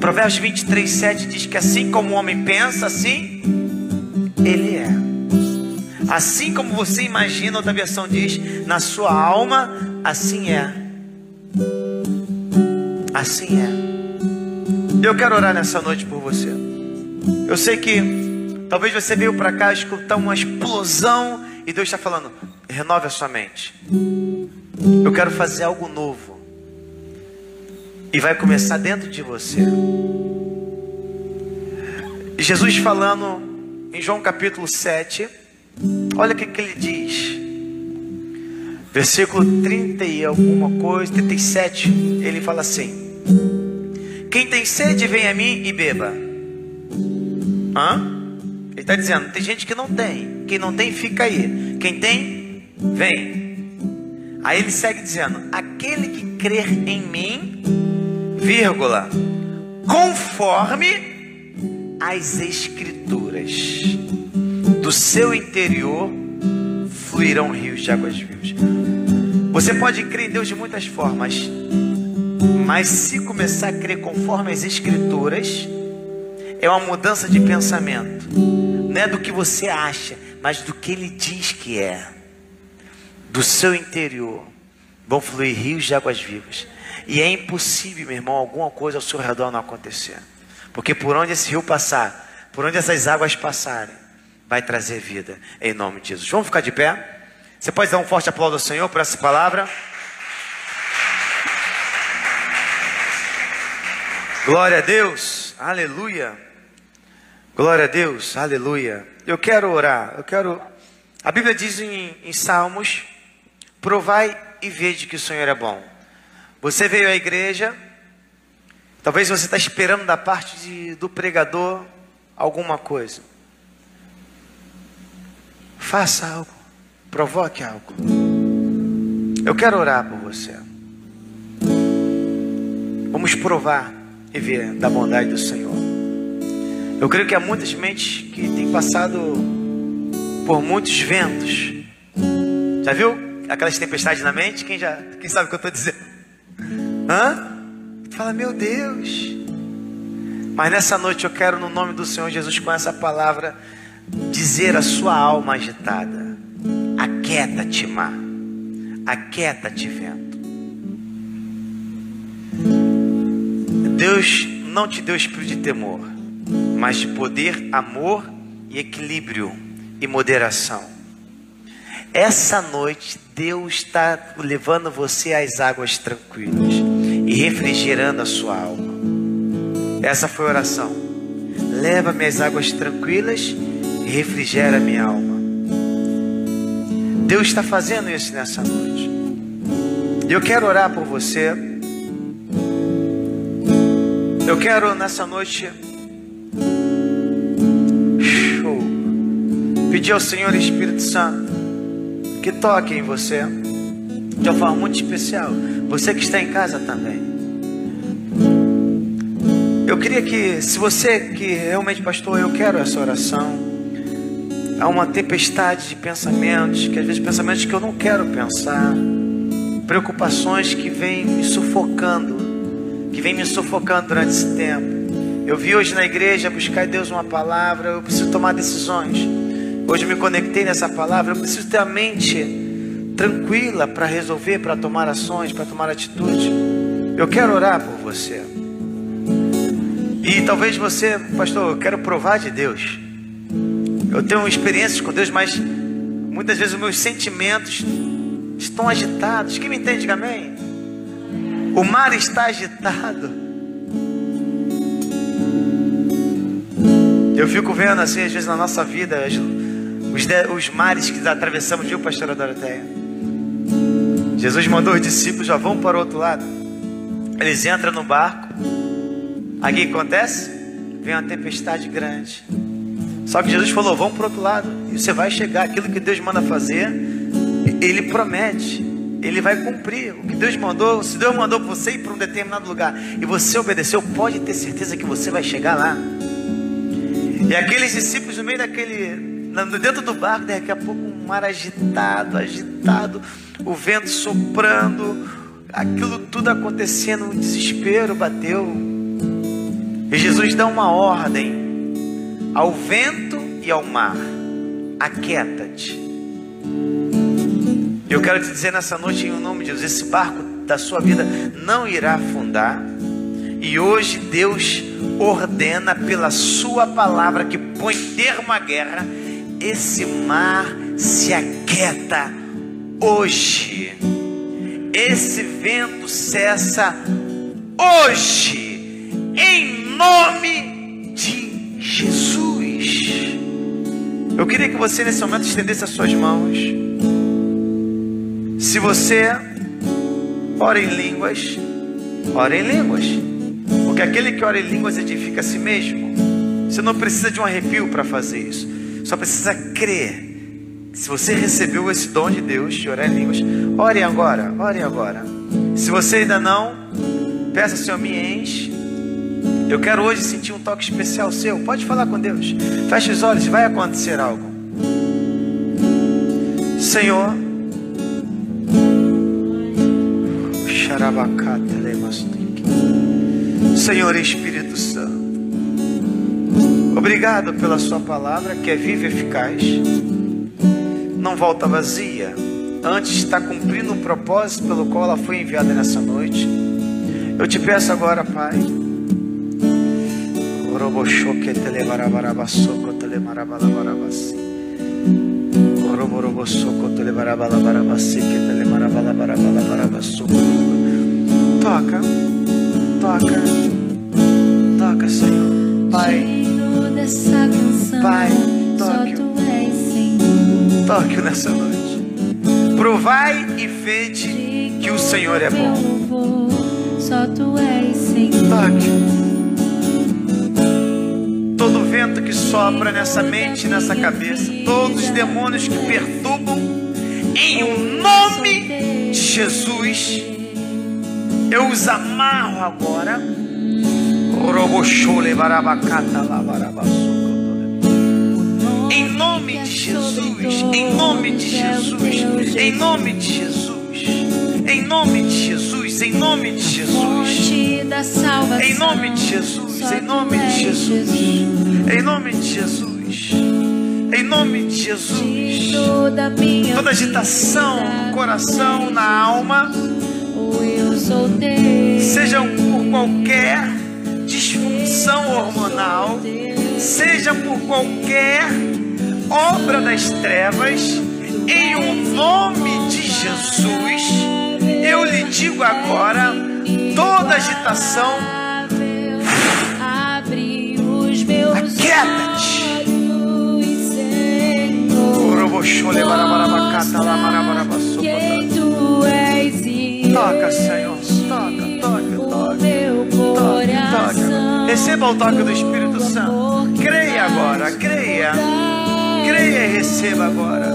Provérbios 23, 7 diz que assim como o homem pensa, assim ele é. Assim como você imagina, outra versão diz, na sua alma, assim é. Assim é. Eu quero orar nessa noite por você. Eu sei que talvez você veio para cá escutar uma explosão e Deus está falando: renove a sua mente. Eu quero fazer algo novo. E vai começar dentro de você. Jesus falando em João capítulo 7, olha o que, que ele diz. Versículo 30 e alguma coisa, 37, ele fala assim: Quem tem sede, vem a mim e beba. Hã? Ele está dizendo: tem gente que não tem. Quem não tem, fica aí. Quem tem, vem. Aí ele segue dizendo: aquele que crer em mim, vírgula, conforme as Escrituras, do seu interior fluirão rios de águas vivas. Você pode crer em Deus de muitas formas, mas se começar a crer conforme as Escrituras, é uma mudança de pensamento, não é do que você acha, mas do que Ele diz que é. Do seu interior vão fluir rios de águas vivas, e é impossível, meu irmão, alguma coisa ao seu redor não acontecer. Porque por onde esse rio passar, por onde essas águas passarem, vai trazer vida, em nome de Jesus. Vamos ficar de pé? Você pode dar um forte aplauso ao Senhor por essa palavra? Glória a Deus, aleluia. Glória a Deus, aleluia. Eu quero orar, eu quero. A Bíblia diz em, em Salmos: provai e vede que o Senhor é bom. Você veio à igreja, Talvez você está esperando da parte de, do pregador alguma coisa. Faça algo, provoque algo. Eu quero orar por você. Vamos provar e ver da bondade do Senhor. Eu creio que há muitas mentes que têm passado por muitos ventos. Já viu aquelas tempestades na mente? Quem já, quem sabe o que eu estou dizendo? Hã? Fala, meu Deus. Mas nessa noite eu quero, no nome do Senhor Jesus, com essa palavra, dizer à sua alma agitada: Aquieta-te, mar. Aquieta-te, vento. Deus não te deu espírito de temor, mas de poder, amor e equilíbrio e moderação. Essa noite, Deus está levando você às águas tranquilas e refrigerando a sua alma. Essa foi a oração. Leva-me às águas tranquilas e refrigera minha alma. Deus está fazendo isso nessa noite. Eu quero orar por você. Eu quero nessa noite pedir ao Senhor Espírito Santo que toque em você de uma forma muito especial. Você que está em casa também. Eu queria que, se você que realmente, pastor, eu quero essa oração. Há uma tempestade de pensamentos, que às vezes pensamentos que eu não quero pensar, preocupações que vêm me sufocando, que vêm me sufocando durante esse tempo. Eu vi hoje na igreja buscar Deus uma palavra, eu preciso tomar decisões. Hoje eu me conectei nessa palavra, eu preciso ter a mente tranquila para resolver, para tomar ações, para tomar atitude. Eu quero orar por você. E talvez você, pastor, eu quero provar de Deus. Eu tenho experiências com Deus, mas muitas vezes os meus sentimentos estão agitados. Quem me entende, diga amém? O mar está agitado. Eu fico vendo assim, às vezes na nossa vida, os, os mares que atravessamos, viu, pastora Doroteia? Jesus mandou os discípulos já vão para o outro lado. Eles entram no barco. Aqui o que acontece? Vem uma tempestade grande. Só que Jesus falou: vão para o outro lado. E você vai chegar. Aquilo que Deus manda fazer, Ele promete. Ele vai cumprir. O que Deus mandou, se Deus mandou você ir para um determinado lugar e você obedeceu, pode ter certeza que você vai chegar lá. E aqueles discípulos no meio daquele dentro do barco, daqui a pouco um mar agitado, agitado, o vento soprando, aquilo tudo acontecendo, um desespero bateu. E Jesus dá uma ordem ao vento e ao mar: aquieta-te. Eu quero te dizer nessa noite, em nome de Deus, esse barco da sua vida não irá afundar. E hoje Deus ordena pela sua palavra que põe termo à guerra, esse mar se aquieta hoje. Esse vento cessa hoje, em nome de Jesus. Eu queria que você nesse momento estendesse as suas mãos. Se você ora em línguas, ora em línguas. Porque aquele que ora em línguas edifica a si mesmo. Você não precisa de um arrepio para fazer isso. Só precisa crer. Se você recebeu esse dom de Deus de orar em línguas, ore agora, ore agora. Se você ainda não, peça Senhor, me enche. Eu quero hoje sentir um toque especial seu. Pode falar com Deus. Feche os olhos, vai acontecer algo. Senhor, Senhor Espírito Santo, obrigado pela Sua palavra que é viva e eficaz, não volta vazia, antes está cumprindo o propósito pelo qual ela foi enviada nessa noite. Eu te peço agora, Pai. Toca, toca, toca, Senhor. Pai, Pai, toque, toque nessa noite. Provai e vede que o Senhor é bom. Só tu és, Senhor. Toque. Todo vento que sopra nessa mente, nessa cabeça, todos os demônios que perturbam, em o nome de Jesus, eu os amarro agora. Em nome de Jesus, em nome de Jesus, em nome de Jesus, em nome de Jesus, em nome de Jesus. Em nome de Jesus, em nome de Jesus, em nome de Jesus, em nome de Jesus. Toda agitação no coração, na alma, sejam por qualquer disfunção hormonal, seja por qualquer obra das trevas, em o um nome de Jesus, eu lhe digo agora, toda agitação, aquieta-te. Toca, Senhor, toca, toca, toca, toca, toca. Receba o toque do Espírito Santo. Creia agora, creia, creia e receba agora.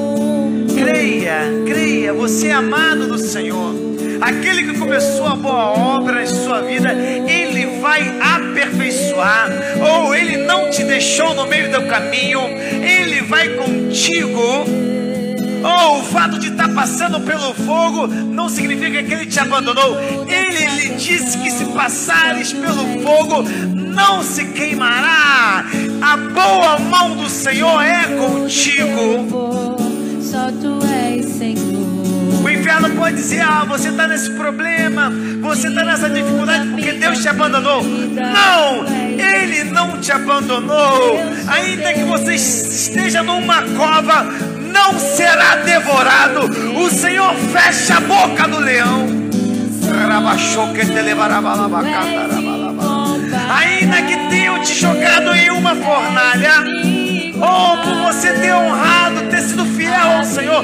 Creia, creia, você é amado do Senhor. Aquele que começou a boa obra em sua vida, Ele vai aperfeiçoar. Ou Ele não te deixou no meio do caminho, Ele vai contigo. Oh, o fato de estar passando pelo fogo não significa que ele te abandonou. Ele lhe disse que se passares pelo fogo, não se queimará. A boa mão do Senhor é contigo. Só tu és Senhor. Inferno pode dizer: Ah, você está nesse problema, você está nessa dificuldade porque Deus te abandonou. Não, Ele não te abandonou. Ainda que você esteja numa cova, não será devorado. O Senhor fecha a boca do leão. Ainda que tenham te jogado em uma fornalha, ou por você ter honrado, ter sido fiel ao Senhor,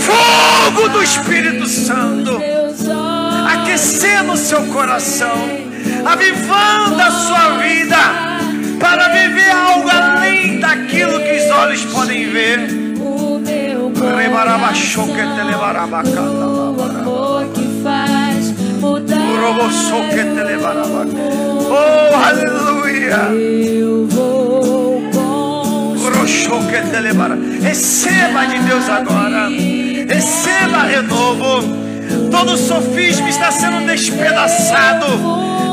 fogo do Espírito Santo aquecendo o seu coração, avivando a sua vida para viver algo além daquilo que os olhos podem ver. O amor que faz mudar. Oh, aleluia! Eu vou Receba de Deus agora. Receba renovo. Todo sofismo está sendo despedaçado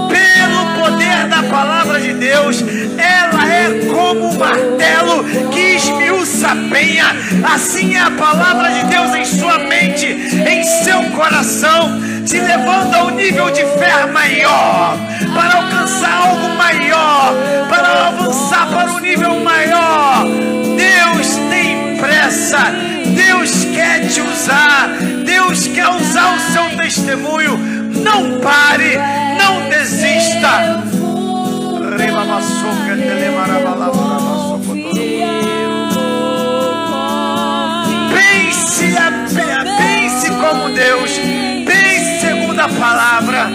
pelo poder da palavra de Deus. Ela é como um martelo que esmiuça a penha. Assim é a palavra de Deus em sua mente, em seu coração, te levando a um nível de fé maior, para alcançar algo maior, para avançar para um nível maior. Deus quer te usar. Deus quer usar o seu testemunho. Não pare, não desista. Pense, a- pense como Deus. Pense segundo a palavra.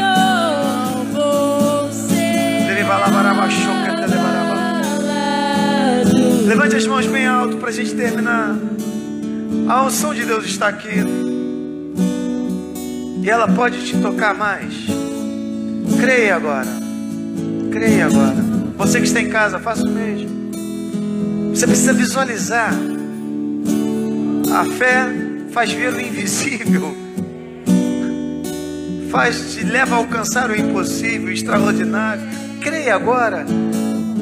Levante as mãos bem alto para a gente terminar. A unção de Deus está aqui. E ela pode te tocar mais. Creia agora. Creia agora. Você que está em casa, faça o mesmo. Você precisa visualizar. A fé faz ver o invisível. Faz te leva a alcançar o impossível, o extraordinário. Creia agora.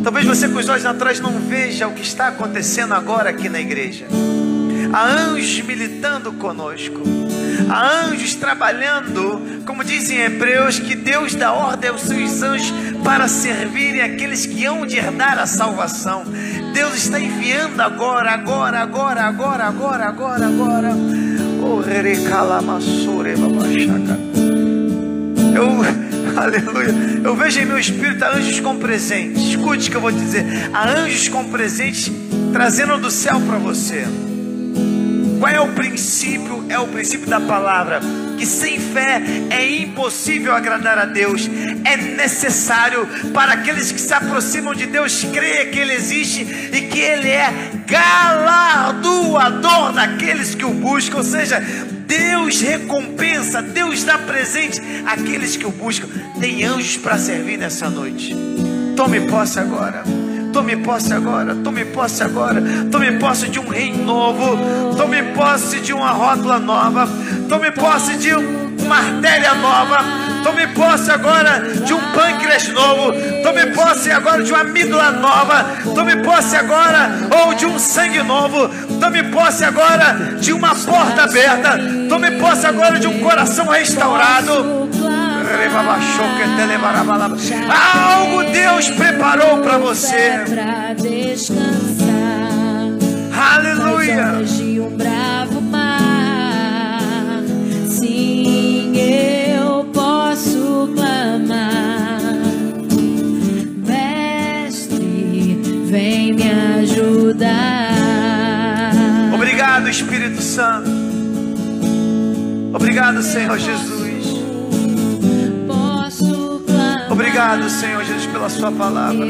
Talvez você com os olhos atrás não veja o que está acontecendo agora aqui na igreja. Há anjos militando conosco. Há anjos trabalhando, como dizem Hebreus, que Deus dá ordem aos seus anjos para servirem aqueles que hão de herdar a salvação. Deus está enviando agora, agora, agora, agora, agora, agora, agora. Oh. Eu, aleluia, eu vejo em meu espírito anjos com presentes. Escute o que eu vou dizer. Há anjos com presentes trazendo do céu para você. Qual é o princípio? É o princípio da palavra. Que sem fé é impossível agradar a Deus. É necessário para aqueles que se aproximam de Deus crer que Ele existe e que Ele é galardoador daqueles que o buscam. Ou seja, Deus recompensa, Deus dá presente àqueles que o buscam. Tem anjos para servir nessa noite. Tome posse agora. Tome posse agora, tome posse agora, tome posse de um reino novo, tome posse de uma rótula nova, tome posse de uma artéria nova, tome posse agora de um pâncreas novo, tome posse agora de uma amígdala nova, tome posse agora ou de um sangue novo, tome posse agora de uma porta aberta, tome posse agora de um coração restaurado. Algo Deus preparou para você. Aleluia. Nas ondas de um bravo mar. Sim, eu posso clamar. Mestre, vem me ajudar. Obrigado, Espírito Santo. Obrigado, Senhor Jesus. Obrigado, Senhor Jesus, pela Sua palavra.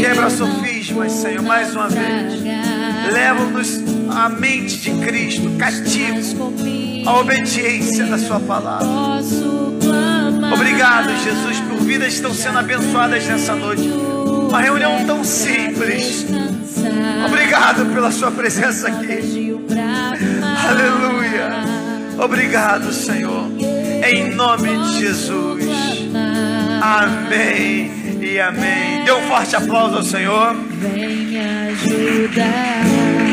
Quebra sofismas, Senhor, mais uma vez. Leva-nos à mente de Cristo, cativos à obediência da Sua palavra. Obrigado, Jesus, por vidas que estão sendo abençoadas nessa noite. Uma reunião tão simples. Obrigado pela Sua presença aqui. Aleluia. Obrigado, Senhor. Em nome de Jesus. Amém e amém. Dê um forte aplauso ao Senhor. Vem ajudar.